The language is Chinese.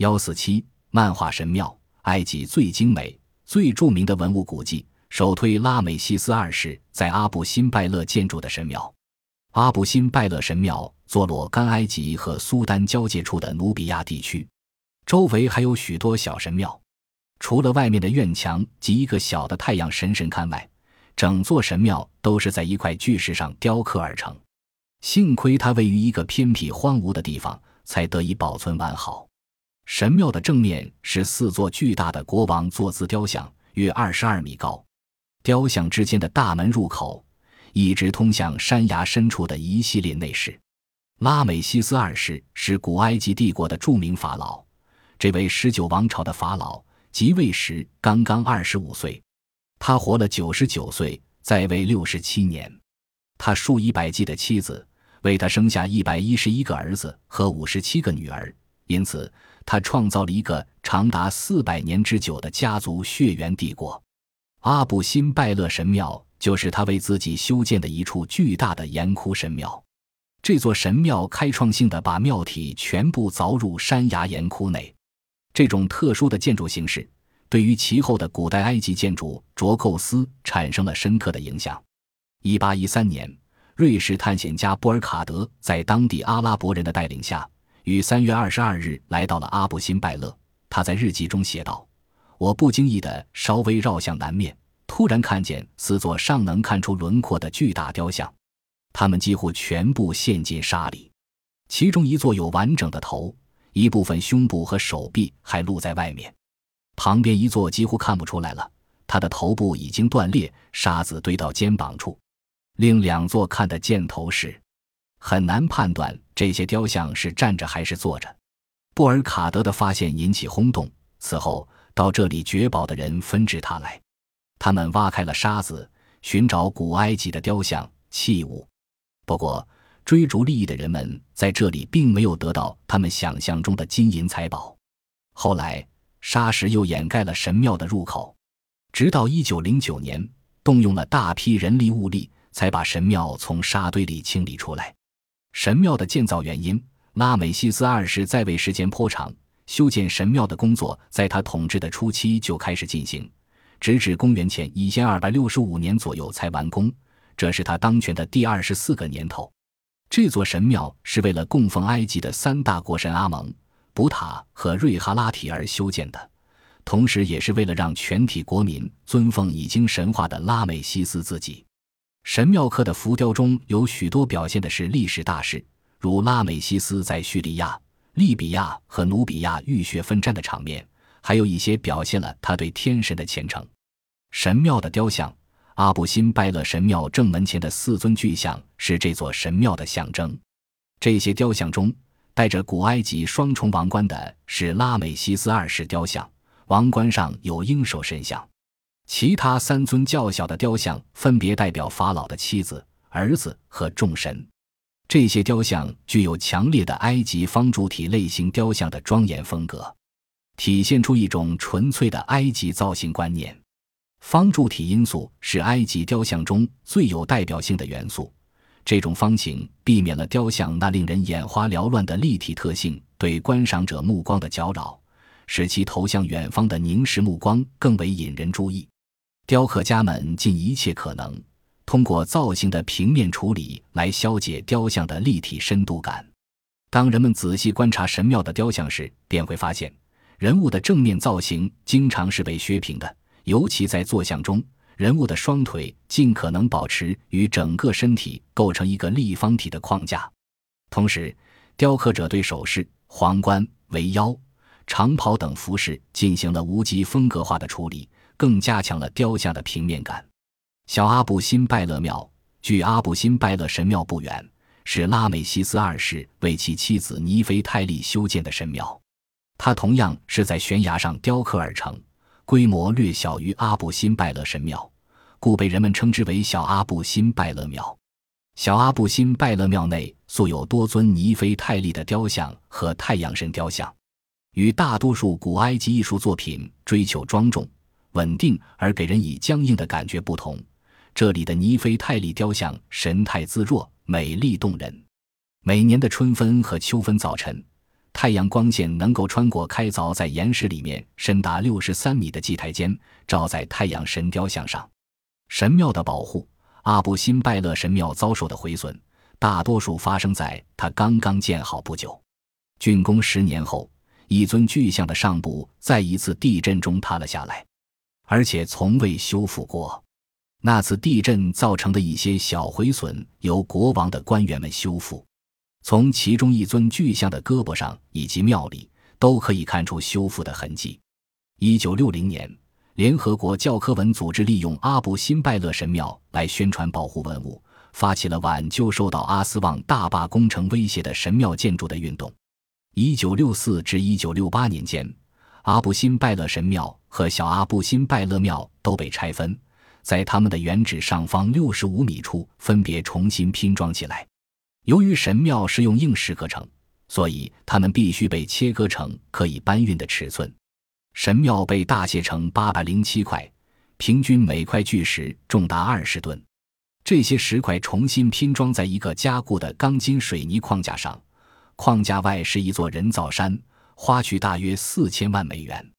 幺四七漫画神庙，埃及最精美、最著名的文物古迹，首推拉美西斯二世在阿布辛拜勒建筑的神庙。阿布辛拜勒神庙坐落干埃及和苏丹交界处的努比亚地区，周围还有许多小神庙。除了外面的院墙及一个小的太阳神神龛外，整座神庙都是在一块巨石上雕刻而成。幸亏它位于一个偏僻荒芜的地方，才得以保存完好。神庙的正面是四座巨大的国王坐姿雕像，约二十二米高。雕像之间的大门入口一直通向山崖深处的一系列内室。拉美西斯二世是古埃及帝国的著名法老，这位十九王朝的法老即位时刚刚二十五岁，他活了九十九岁，在位六十七年。他数以百计的妻子。为他生下一百一十一个儿子和五十七个女儿，因此他创造了一个长达四百年之久的家族血缘帝国。阿布辛拜勒神庙就是他为自己修建的一处巨大的岩窟神庙。这座神庙开创性的把庙体全部凿入山崖岩窟内，这种特殊的建筑形式对于其后的古代埃及建筑着构思产生了深刻的影响。一八一三年。瑞士探险家布尔卡德在当地阿拉伯人的带领下，于三月二十二日来到了阿布辛拜勒。他在日记中写道：“我不经意地稍微绕向南面，突然看见四座尚能看出轮廓的巨大雕像，它们几乎全部陷进沙里。其中一座有完整的头，一部分胸部和手臂还露在外面；旁边一座几乎看不出来了，它的头部已经断裂，沙子堆到肩膀处。”另两座看得见头时，很难判断这些雕像是站着还是坐着。布尔卡德的发现引起轰动，此后到这里掘宝的人纷至沓来，他们挖开了沙子，寻找古埃及的雕像器物。不过，追逐利益的人们在这里并没有得到他们想象中的金银财宝。后来，沙石又掩盖了神庙的入口，直到一九零九年，动用了大批人力物力。才把神庙从沙堆里清理出来。神庙的建造原因：拉美西斯二世在位时间颇长，修建神庙的工作在他统治的初期就开始进行，直至公元前一千二百六十五年左右才完工。这是他当权的第二十四个年头。这座神庙是为了供奉埃及的三大国神阿蒙、卜塔和瑞哈拉提而修建的，同时也是为了让全体国民尊奉已经神化的拉美西斯自己。神庙刻的浮雕中有许多表现的是历史大事，如拉美西斯在叙利亚、利比亚和努比亚浴血奋战的场面，还有一些表现了他对天神的虔诚。神庙的雕像，阿布辛拜勒神庙正门前的四尊巨像是这座神庙的象征。这些雕像中，戴着古埃及双重王冠的是拉美西斯二世雕像，王冠上有鹰首神像。其他三尊较小的雕像分别代表法老的妻子、儿子和众神。这些雕像具有强烈的埃及方柱体类型雕像的庄严风格，体现出一种纯粹的埃及造型观念。方柱体因素是埃及雕像中最有代表性的元素。这种方形避免了雕像那令人眼花缭乱的立体特性对观赏者目光的搅扰，使其投向远方的凝视目光更为引人注意。雕刻家们尽一切可能，通过造型的平面处理来消解雕像的立体深度感。当人们仔细观察神庙的雕像时，便会发现，人物的正面造型经常是被削平的，尤其在坐像中，人物的双腿尽可能保持与整个身体构成一个立方体的框架。同时，雕刻者对首饰、皇冠、围腰、长袍等服饰进行了无极风格化的处理。更加强了雕像的平面感。小阿布辛拜勒庙距阿布辛拜勒神庙不远，是拉美西斯二世为其妻子尼菲泰利修建的神庙。它同样是在悬崖上雕刻而成，规模略小于阿布辛拜勒神庙，故被人们称之为小阿布辛拜勒庙。小阿布辛拜勒庙内素有多尊尼菲泰利的雕像和太阳神雕像，与大多数古埃及艺术作品追求庄重。稳定而给人以僵硬的感觉不同，这里的尼菲泰利雕像神态自若、美丽动人。每年的春分和秋分早晨，太阳光线能够穿过开凿在岩石里面深达六十三米的祭台间，照在太阳神雕像上。神庙的保护，阿布辛拜勒神庙遭受的毁损，大多数发生在它刚刚建好不久。竣工十年后，一尊巨像的上部在一次地震中塌了下来，而且从未修复过。那次地震造成的一些小毁损，由国王的官员们修复。从其中一尊巨像的胳膊上以及庙里，都可以看出修复的痕迹。一九六零年，联合国教科文组织利用阿布辛拜勒神庙来宣传保护文物，发起了挽救受到阿斯旺大坝工程威胁的神庙建筑的运动。一九六四至一九六八年间，阿布辛拜勒神庙和小阿布辛拜勒庙都被拆分，在它们的原址上方六十五米处分别重新拼装起来。由于神庙是用硬石刻成，所以它们必须被切割成可以搬运的尺寸。神庙被大卸成八百零七块，平均每块巨石重达二十吨。这些石块重新拼装在一个加固的钢筋水泥框架上，框架外是一座人造山，花去大约四千万美元。